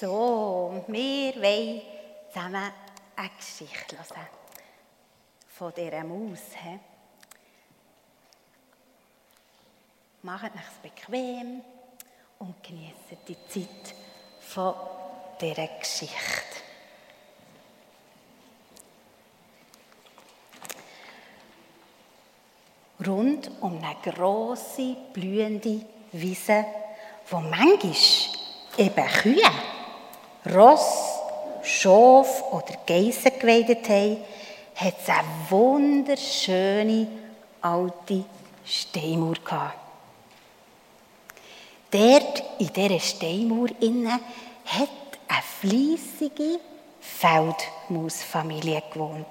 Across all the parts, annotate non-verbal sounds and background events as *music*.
So, wir wollen zusammen eine Geschichte hören. Von dieser Maus. He? Macht es bequem und genießt die Zeit von dieser Geschichte. Rund um eine grosse, blühende Wiese, wo manchmal eben Kühe, Ross, Schaf oder Geissen geweidet haben, hat es eine wunderschöne alte Steinmauer gehabt. Dort in dieser Steinmauer innen hat eine fleissige Feldmausfamilie gewohnt.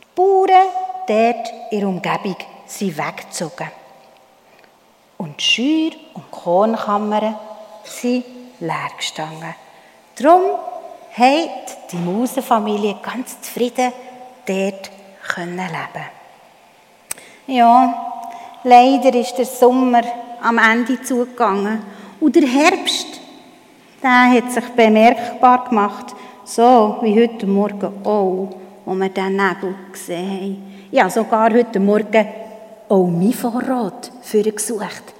Die Bauern dort in der Umgebung sind weggezogen. Und die Scheuer und Kornkammern sind leer gestanden. Darum hat die Mausenfamilie ganz zufrieden dort leben. Ja, leider ist der Sommer am Ende zugegangen und der Herbst, der hat sich bemerkbar gemacht, so wie heute Morgen auch, wo wir den Nebel gesehen haben. Ja, sogar heute Morgen auch mein Vorrat für gesucht.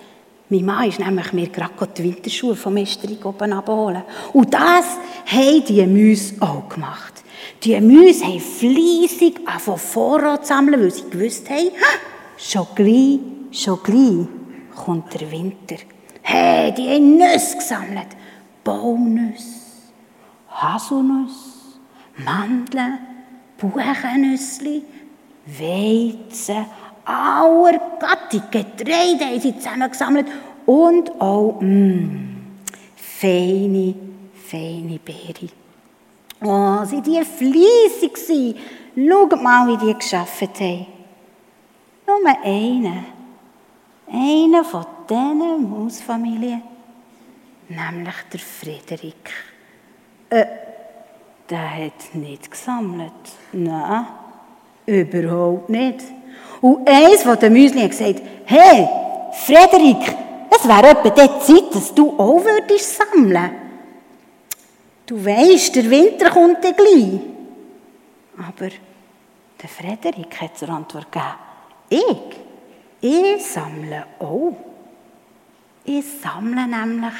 Mein Mann ist nämlich mir gerade die Winterschuhe vom Esterich oben abholen. Und das haben die Mäuse auch gemacht. Die Mäuse haben fleissig von Vorrat sammeln, weil sie gewusst haben, schon gleich, schon gleich kommt der Winter. Hey, die haben Nüsse gesammelt. Baumnüsse, Haselnüsse, Mandeln, Buchennüsse, Weizen, aller Gattung Getreide haben sie zusammengesammelt und auch mm, feine, feine Beere. Oh, sind die fleissig gewesen. Schaut mal, wie die geschafft haben. Nur einer. Einer von diesen Mausfamilien. Nämlich der Frederik. Äh, der hat nicht gesammelt. Nein, überhaupt nicht. Und eins von den Müsli hat gesagt, hey, Frederik, es wäre etwa die Zeit, dass du auch würdest sammeln. Du weisst, der Winter kommt dann gleich. Aber der Frederik hat zur Antwort gegeben, ich, ich sammle auch. Ich sammle nämlich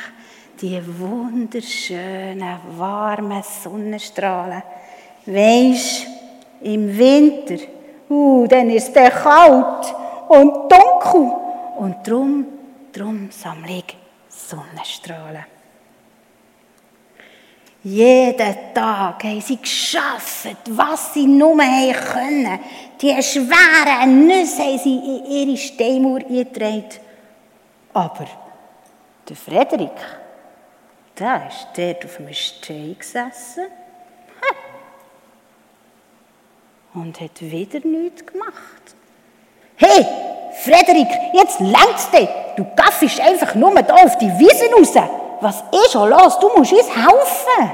die wunderschönen, warmen Sonnenstrahlen. Weisst, im Winter Uh, dann ist es kalt und dunkel. Und drum, drum sammle ich Sonnenstrahlen. Jeden Tag haben sie geschafft, was sie nur können. Die schweren Nüsse haben sie in ihre Steinmauer eingetragen. Aber der Frederik, der ist dort auf einem Stein gesessen und hat wieder nichts gemacht. Hey, Frederik, jetzt längst dich. Du gaffst einfach nur da auf die Wiese raus. Was ist schon los? Du musst uns helfen.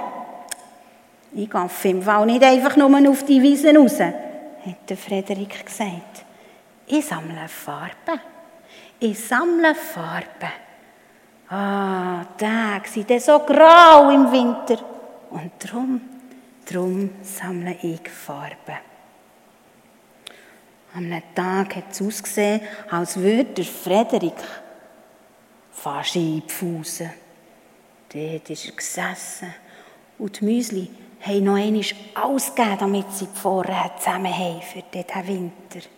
Ich gaffe im Fall nicht einfach nur auf die Wiese raus, hat der Frederik gesagt. Ich sammle Farben. Ich sammle Farben. Ah, Tage sind so grau im Winter. Und drum, drum sammle ich Farben. Am Tag hat es ausgesehen, als würde der Frederik fast einpfusen. Dort ist er gesessen und die Müsli haben noch einmal alles gegeben, damit sie die Vorräte zusammen haben für diesen Winter.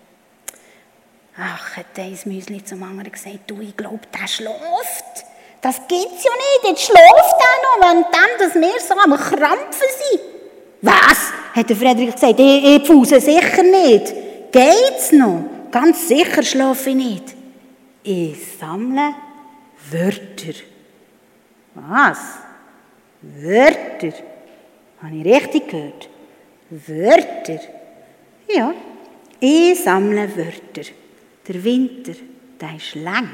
Ach, hat dieses Müsli zum anderen gesagt, du, ich glaube, der schläft. Das gibt's ja nicht, jetzt schläft er noch, während dass wir so am Krampfen sind. Was? hat der Frederik gesagt, ich, ich pfuse sicher nicht. Geht's noch? Ganz sicher schlafe ich nicht. Ich sammle Wörter. Was? Wörter? Habe ich richtig gehört? Wörter? Ja, ich sammle Wörter. Der Winter, der ist lang.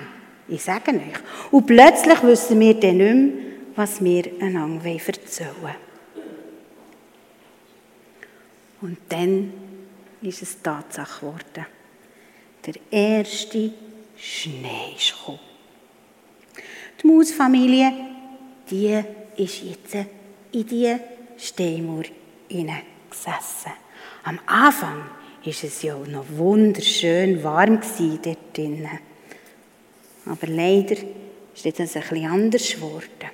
Ich sage euch. Und plötzlich wissen wir dann nicht mehr, was wir einander erzählen wollen. Und dann ist es Tatsache geworden. Der erste Schnee ist gekommen. Die Mausfamilie, die ist jetzt in die Steinmauer gesessen. Am Anfang war es ja noch wunderschön warm dort drinnen. Aber leider ist ein bisschen anders geworden.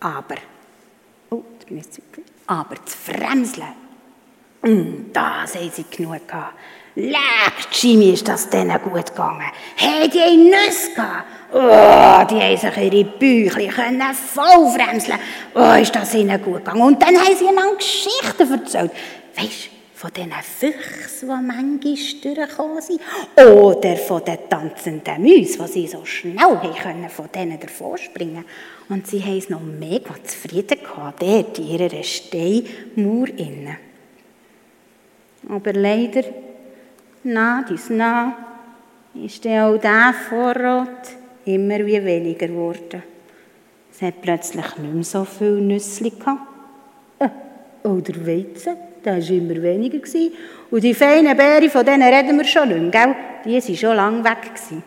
Aber, oh, aber das Fremseln, mm, das haben sie genug gehabt. Leck, Jimmy, ist das denen gut gegangen. Hey, die haben Nüsse gehabt. Oh, die haben sich ihre Büchlein voll fremseln. Oh, ist das ihnen gut gegangen. Und dann haben sie ihnen Geschichten erzählt. Weisst von diesen Füchsen, die manchmal durchgekommen sind. Oder von den tanzenden Mäusen, die sie so schnell können, von denen davon springen Und sie haben es noch mega zufrieden gehabt, dort in ihrer Steinmauer innen. Aber leider na, dies na, ist dann auch der Vorrat immer wie weniger geworden. Es hat plötzlich nicht mehr so viele Nüsse gehabt. Äh, oder Weizen, der war immer weniger. Gewesen. Und die feinen Beeren, von denen reden wir schon nicht mehr, gell? die waren schon lange weg. Gewesen.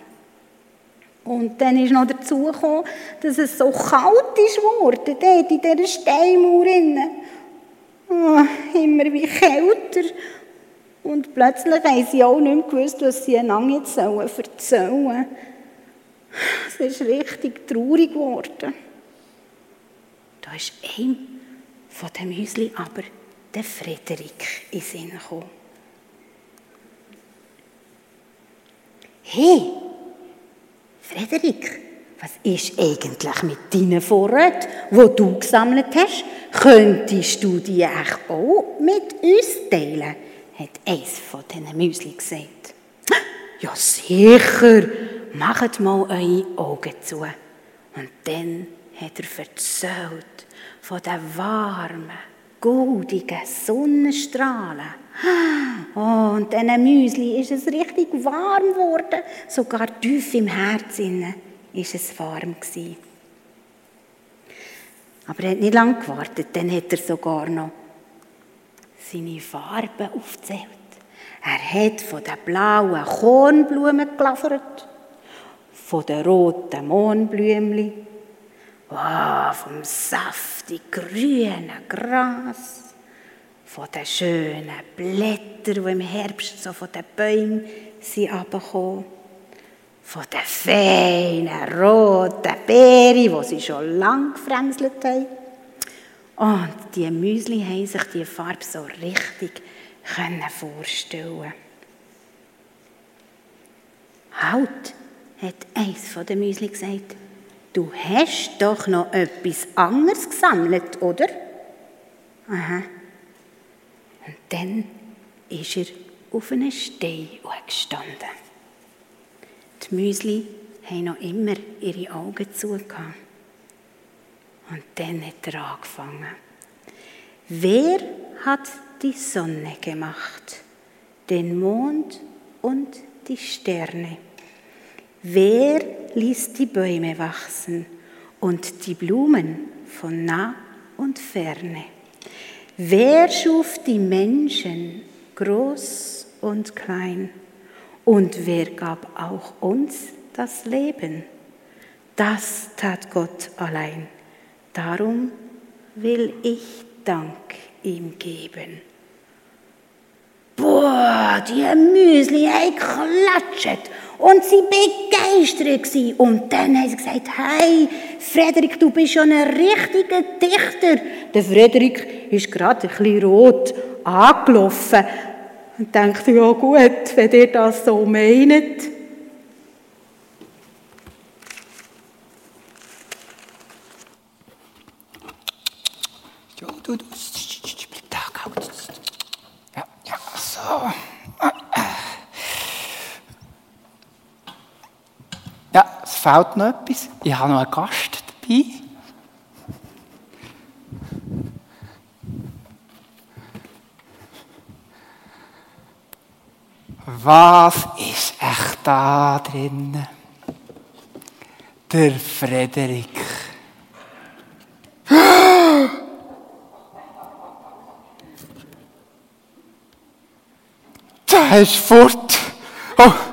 Und dann ist noch dazu gekommen, dass es so kalt ist geworden, dort in dieser Steinmauer. Oh, immer wie kälter. Und plötzlich haben sie auch nicht mehr gewusst, was sie einander jetzt sollen. Es ist richtig traurig geworden. Da ist ein von dem Müsli aber der Frederik in Sinn gekommen. Hey, Frederik, was ist eigentlich mit deinen Vorräten, die du gesammelt hast? Könntest du die auch mit uns teilen? Hat eins von diesen Müsli gesagt. Ja, sicher, macht mal eure Augen zu. Und dann hat er erzählt von den warmen, goldigen Sonnenstrahlen. Oh, und diesen Müsli ist es richtig warm geworden. Sogar tief im Herzen ist es warm gewesen. Aber er hat nicht lange gewartet, dann hat er sogar noch seine Farben aufzählt. Er hat von den blauen Kornblumen gelafert, von den roten Mohnblümchen, oh, vom saftig grünen Gras, von den schönen Blättern, die im Herbst so von den Bäumen sind von den feinen roten Beeren, die sie schon lang gefremselt haben. Und die Müsli haben sich die Farbe so richtig vorstellen. Halt, hat eins von den Müsli gesagt. Du hast doch noch etwas anderes gesammelt, oder? Aha. Und dann ist er auf einem Stein gestanden. Die Müsli haben noch immer ihre Augen zugehört. Und dann hat er angefangen. Wer hat die Sonne gemacht, den Mond und die Sterne? Wer ließ die Bäume wachsen und die Blumen von nah und ferne? Wer schuf die Menschen groß und klein? Und wer gab auch uns das Leben? Das tat Gott allein. Darum will ich Dank ihm geben. Boah, die Müsli haben geklatscht und sie begeistert Und dann haben sie gesagt, hey, Frederik, du bist schon ein richtiger Dichter. Der Frederik ist gerade ein bisschen rot angelaufen und dachte, ja gut, wenn ihr das so meint. du, du. Da, Ja, ja, so. Ja, es fehlt noch etwas. Ich habe noch einen Gast dabei. Was ist echt da drin? Der Frederik. *gasps* Er ist fort. Oh.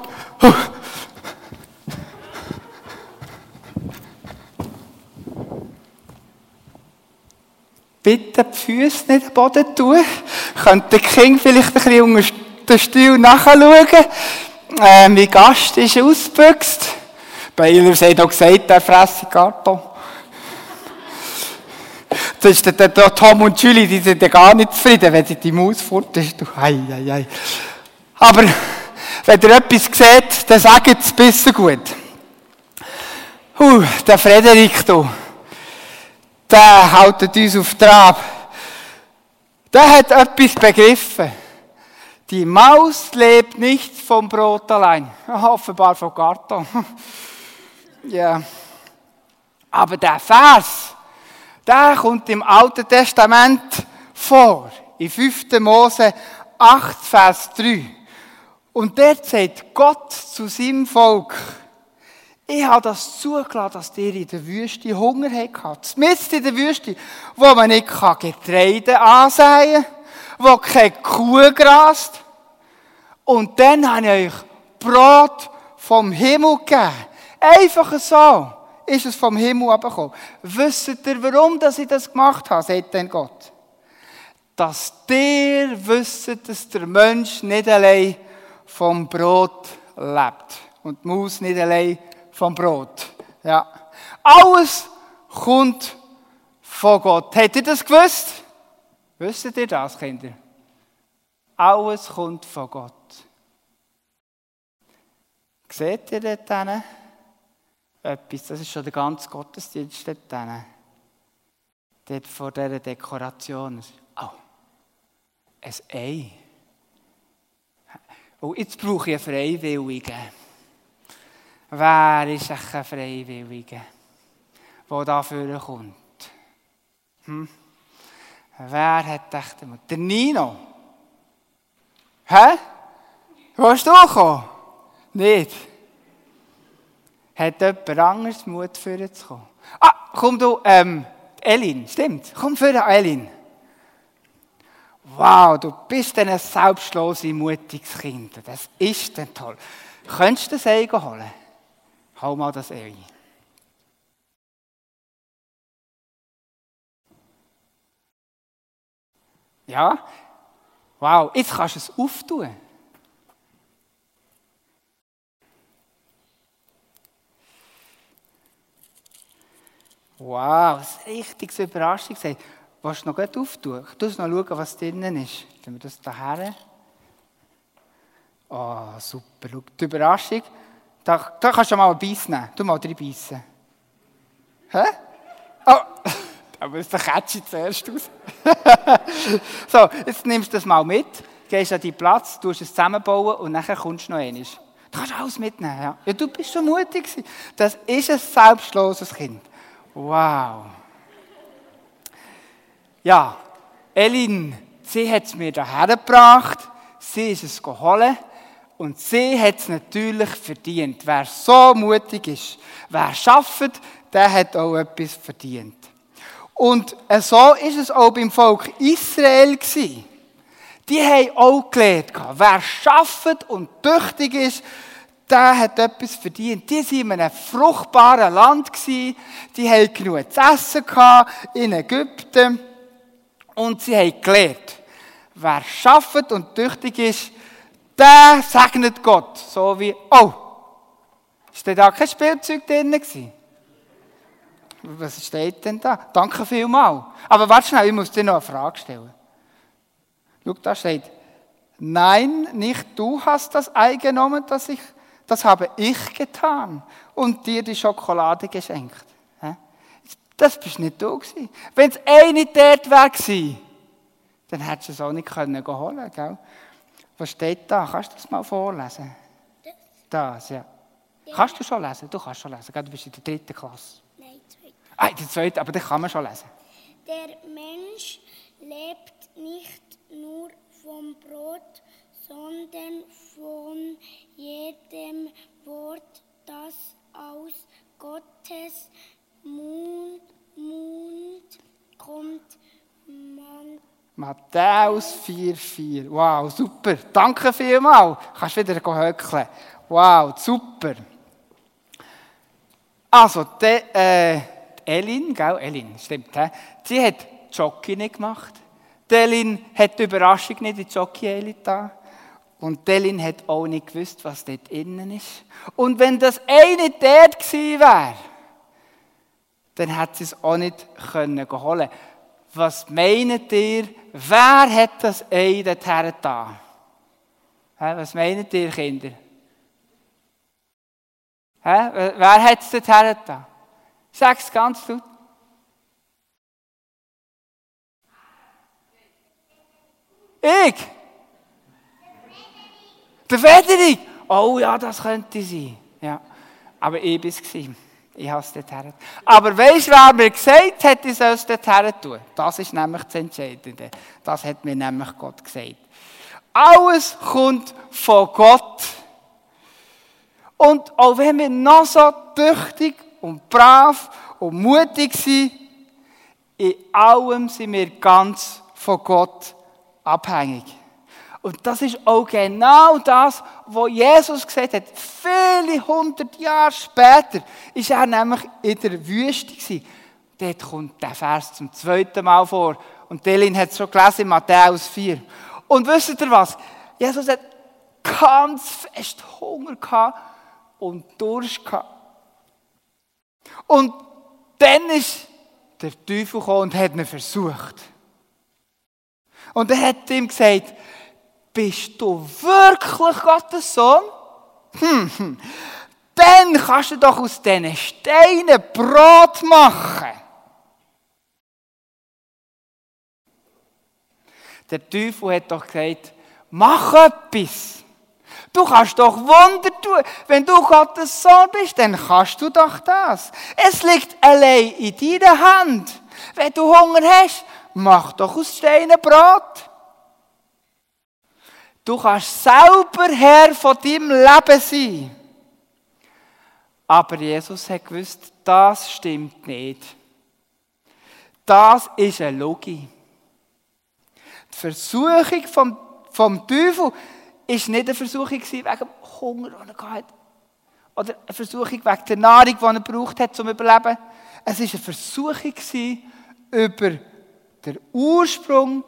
Bitte die Füße nicht am Boden tun. Könnte der King vielleicht ein bisschen unter den Stuhl nachschauen. Äh, mein Gast ist ausgebüxt. Baylor hat auch gesagt, der fresse Karton. Das ist der, der, der Tom und Julie, die sind ja gar nicht zufrieden, wenn sie die Maus fort ist. Hei, hei, hei. Aber wenn ihr etwas seht, dann sagt es besser gut. Uh, der Frederik hier, der hält uns auf Trab. Der hat etwas begriffen. Die Maus lebt nicht vom Brot allein. *laughs* Offenbar vom Karton. *laughs* ja. Aber der Vers, der kommt im Alten Testament vor. In 5. Mose 8, Vers 3. Und dort sagt Gott zu seinem Volk, ich habe das zugelassen, dass ihr in der Wüste Hunger habt. Mist in der Wüste, wo man nicht Getreide ansehen kann, wo keine Kuh grast. Und dann habe ich euch Brot vom Himmel gegeben. Einfach so ist es vom Himmel abgekommen. Wisst ihr, warum dass ich das gemacht habe, sagt dann Gott? Dass ihr wisst, dass der Mensch nicht allein vom Brot lebt. Und die Maus nicht allein vom Brot. Ja. Alles kommt von Gott. Habt ihr das gewusst? Wisst ihr das, Kinder? Alles kommt von Gott. Seht ihr dort hinten? Etwas, das ist schon der ganze Gottesdienst dort hinten. Dort vor dieser Dekoration. Oh, ein Ei. Oh, jetzt brauche ich einen Freiwilligen. Wer ist ein Freiwilliger, der dafür kommt? Hm? Wer hat echt Der Nino? Hä? Wo hast du kommen? Nicht. Hat jemand anderes Mut für zu kommen? Ah, komm du, ähm, Elin, stimmt. Komm für Elin. Wow, du bist ein selbstloses, mutiges Kind. Das ist denn toll. Könntest du das Ei holen? Hau mal das Ei. Ja? Wow, jetzt kannst du es auftun. Wow, das ist eine richtige Überraschung. Willst du noch gut auftun? Ich muss noch schauen, was drinnen ist. Wenn wir das daher. Oh, super. Schau, die Überraschung. Da, da kannst du mal einen Biss nehmen. Du mal drei Bissen. Hä? Oh, da muss der Kätzchen zuerst aus. *laughs* so, jetzt nimmst du das mal mit, gehst an deinen Platz, tust es zusammenbauen und nachher kommst du noch einmal. Du kannst alles mitnehmen. Ja. ja, du bist so mutig. Das ist ein selbstloses Kind. Wow. Ja, Elin, sie hat es mir daher gebracht, sie ist es geholt und sie hat es natürlich verdient. Wer so mutig ist, wer schafft, der hat auch etwas verdient. Und so ist es auch beim Volk Israel gewesen. Die haben auch gelernt, wer schafft und tüchtig ist, der hat etwas verdient. Die waren in einem fruchtbaren Land, die hatten genug zu essen in Ägypten. Und sie haben gelernt, wer schafft und tüchtig ist, der segnet Gott. So wie, oh, ist da kein Spielzeug drin gewesen? Was steht denn da? Danke vielmals. Aber warte schnell, ich muss dir noch eine Frage stellen. Schau, da steht, nein, nicht du hast das Ei genommen, das ich das habe ich getan und dir die Schokolade geschenkt. Das bist nicht du gewesen. Wenn es eh nicht dort wäre dann hättest du es auch nicht können holen gell? Was steht da? Kannst du das mal vorlesen? Das, ja. ja. Kannst du schon lesen? Du kannst schon lesen, du bist in der dritten Klasse. Nein, zweite. Ah, in der zweiten, aber das kann man schon lesen. Der Mensch lebt nicht nur vom Brot, Matthäus 4,4. Wow, super. Danke vielmals. Kannst wieder höckeln. Wow, super. Also, die, äh, Elin, gell, Elin, stimmt, he? sie hat die Jockey nicht gemacht. Delin hat die Überraschung nicht in die Jockey da. Und Delin hat auch nicht gewusst, was dort innen ist. Und wenn das eine dort gewesen wäre, dann hat sie es auch nicht können holen Was meint ihr, wer hat das Ei dorthin da? Was meint ihr, Kinder? Wer hat es dorthin da? Sag es ganz laut. Ich? Der Frederik? Oh ja, das könnte sein. Ja. Aber ich war es. Ich habe es dorthin. Aber weißt du, wer mir gesagt hat, ich soll es dorthin tun? Das ist nämlich das Entscheidende. Das hat mir nämlich Gott gesagt. Alles kommt von Gott. Und auch wenn wir noch so tüchtig und brav und mutig sind, in allem sind wir ganz von Gott abhängig. Und das ist auch genau das, was Jesus gesagt hat. Viele hundert Jahre später ist er nämlich in der Wüste gewesen. Dort kommt der Vers zum zweiten Mal vor. Und Delin hat es schon gelesen in Matthäus 4. Und wisst ihr was? Jesus hat ganz fest Hunger gehabt und Durst gehabt. Und dann ist der Teufel gekommen und hat ihn versucht. Und er hat ihm gesagt, bist du wirklich Gottes Sohn? Hm, hm. Dann kannst du doch aus diesen Steinen Brot machen. Der Teufel hat doch gesagt, mach etwas. Du kannst doch Wunder tun. Wenn du Gottes Sohn bist, dann kannst du doch das. Es liegt allein in deiner Hand. Wenn du Hunger hast, mach doch aus Steinen Brot. Du kannst selber Herr von deinem Leben sein. Aber Jesus hat gewusst, das stimmt nicht. Das ist eine Logik. Die Versuchung vom, vom Teufel ist nicht eine Versuchung wegen dem Hunger, den er hatte. Oder eine Versuchung wegen der Nahrung, die er braucht hat, um zu überleben. Es war eine Versuchung über den Ursprung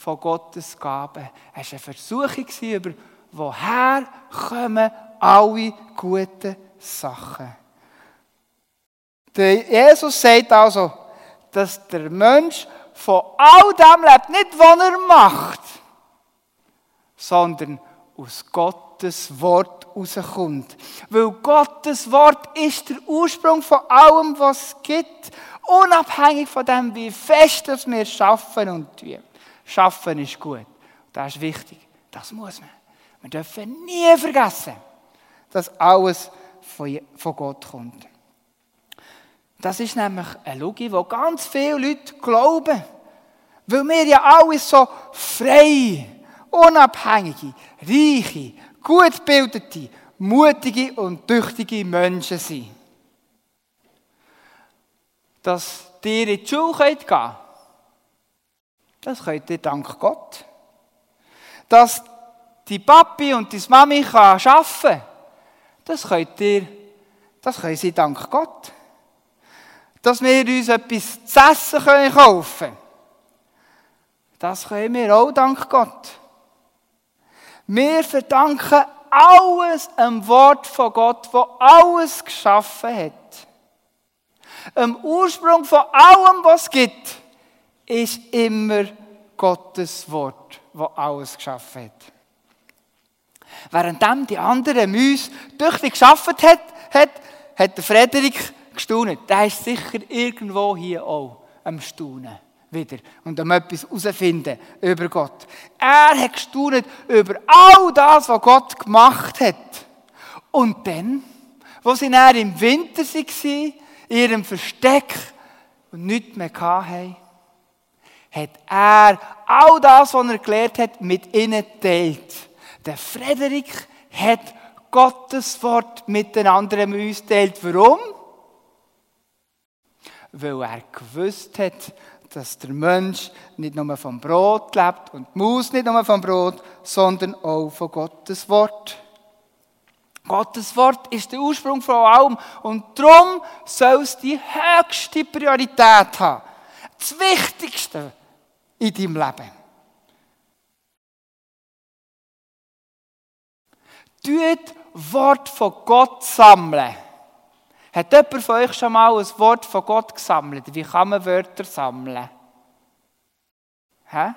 von Gottes Gaben. Es war eine Versuchung über, woher kommen alle guten Sachen. Jesus sagt also, dass der Mensch von all dem lebt, nicht was er macht, sondern aus Gottes Wort rauskommt. Weil Gottes Wort ist der Ursprung von allem, was es gibt, unabhängig von dem, wie fest wir schaffen und tun. Schaffen ist gut. Das ist wichtig. Das muss man. Wir dürfen nie vergessen, dass alles von Gott kommt. Das ist nämlich eine Logik, die ganz viele Leute glauben. Weil wir ja alles so frei, unabhängige, reiche, gut gebildete, mutige und tüchtige Menschen sind. Dass ihr in die Schule gehen könnt, das könnt ihr dank Gott. Dass die Papi und die Mami arbeiten kann, das könnt ihr, das können sie dank Gott. Dass wir uns etwas zu essen können kaufen das können wir auch dank Gott. Wir verdanken alles dem Wort von Gott, wo alles geschaffen hat. Im Ursprung von allem, was es gibt, ist immer Gottes Wort, wo alles geschaffen hat. Währenddem die anderen Mäuse tüchtig geschaffen hat, hat, hat der Frederik gestaunet. Der ist sicher irgendwo hier auch am Staunen wieder und um etwas herausfinden über Gott. Er hat gestaunet über all das, was Gott gemacht hat. Und dann, wo sie dann im Winter waren, in ihrem Versteck und nichts mehr hatten, hat er all das, was er gelernt hat, mit ihnen geteilt. Der Frederik hat Gottes Wort mit den anderen uns geteilt. Warum? Weil er gewusst hat, dass der Mensch nicht nur vom Brot lebt und muss nicht nur vom Brot, sondern auch von Gottes Wort. Gottes Wort ist der Ursprung von allem und darum soll es die höchste Priorität haben. Das Wichtigste in deinem Leben. Tut Wort von Gott sammeln. Hat jemand von euch schon mal ein Wort von Gott gesammelt? Wie kann man Wörter sammeln? Hä?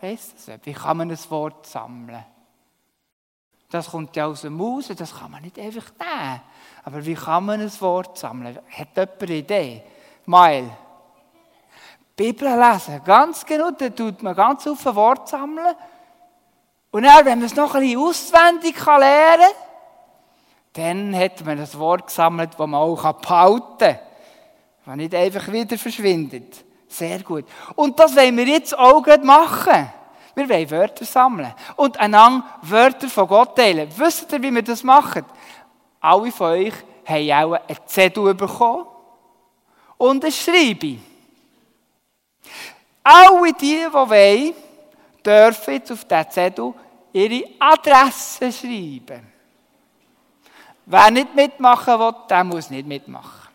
Weißt das? Wie kann man ein Wort sammeln? Das kommt ja aus dem Maus, das kann man nicht einfach nehmen. Aber wie kann man ein Wort sammeln? Hat jemand eine Idee? Mail. Bibel lesen, ganz genau, da tut man ganz auf ein Wort sammeln. Und dann, wenn man es noch ein bisschen auswendig lernen kann, dann hat man ein Wort gesammelt, das man auch behalten kann. Das nicht einfach wieder verschwindet. Sehr gut. Und das wollen wir jetzt auch machen. Wir wollen Wörter sammeln. Und einander Wörter von Gott teilen. Wisst ihr, wie wir das machen? Alle von euch haben auch einen Zettel bekommen und ein Schreibe. Alle die, die wollen, dürfen jetzt auf diesen Zettel ihre Adresse schreiben. Wer nicht mitmachen will, der muss nicht mitmachen.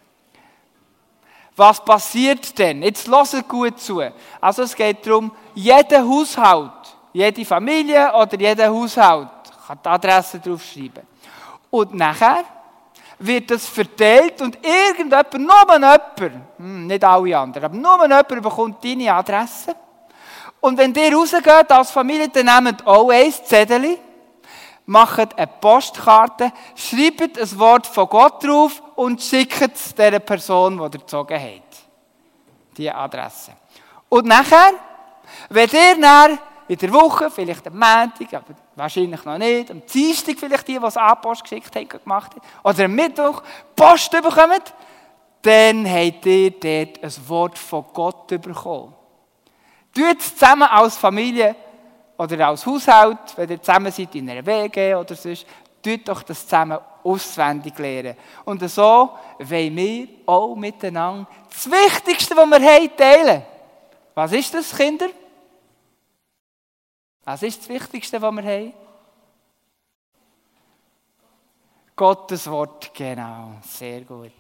Was passiert denn? Jetzt hört gut zu. Also es geht darum, jeder Haushalt, jede Familie oder jeder Haushalt kann die Adresse draufschreiben. Und nachher wird das verteilt und irgendjemand, nur jemand, hm, nicht alle anderen, aber nur jemand bekommt deine Adresse. Und wenn ihr rausgeht als Familie, dann nehmt auch ein Zettel, macht eine Postkarte, schreibt ein Wort von Gott drauf und schickt es der Person, die ihr gezogen hat. Die Adresse. Und nachher, wenn ihr dann in der Woche, vielleicht am Montag, aber wahrscheinlich noch nicht, am Dienstag vielleicht die, die es Post geschickt haben, gemacht haben, oder am Mittwoch Post bekommt, dann habt ihr dort ein Wort von Gott bekommen. Tut es zusammen als Familie oder als Haushalt, wenn ihr zusammen seid in einer WG oder sonst, tut doch das zusammen auswendig lernen. Und so wollen wir auch miteinander das Wichtigste, was wir haben, teilen. Was ist das, Kinder? Was ist das Wichtigste, was wir haben? Gottes Wort, genau. Sehr gut.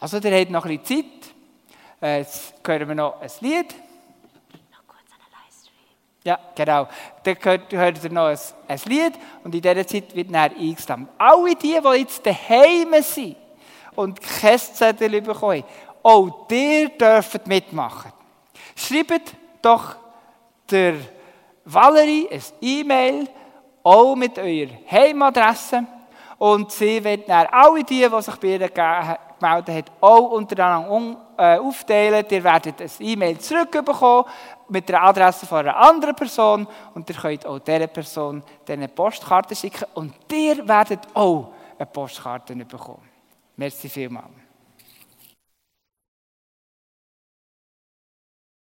Also, ihr habt noch ein bisschen Zeit. Äh, jetzt hören wir noch ein Lied. Noch kurz einen Livestream. Ja, genau. Dann hört, hört ihr noch ein, ein Lied und in dieser Zeit wird dann eingestammt. Alle die, die jetzt daheim sind und kein Zettel bekommen auch ihr dürft mitmachen. Schreibt doch der Valerie ein E-Mail, auch mit eurer Heimadresse. Und sie wird dann alle die, die sich bei ihr gemeldet haben, auch untereinander äh, aufteilen. Ihr werdet ein E-Mail zurückbekommen mit der Adresse von einer anderen Person und ihr könnt auch dieser Person eine Postkarte schicken und ihr werdet auch eine Postkarte bekommen. Merci vielmals.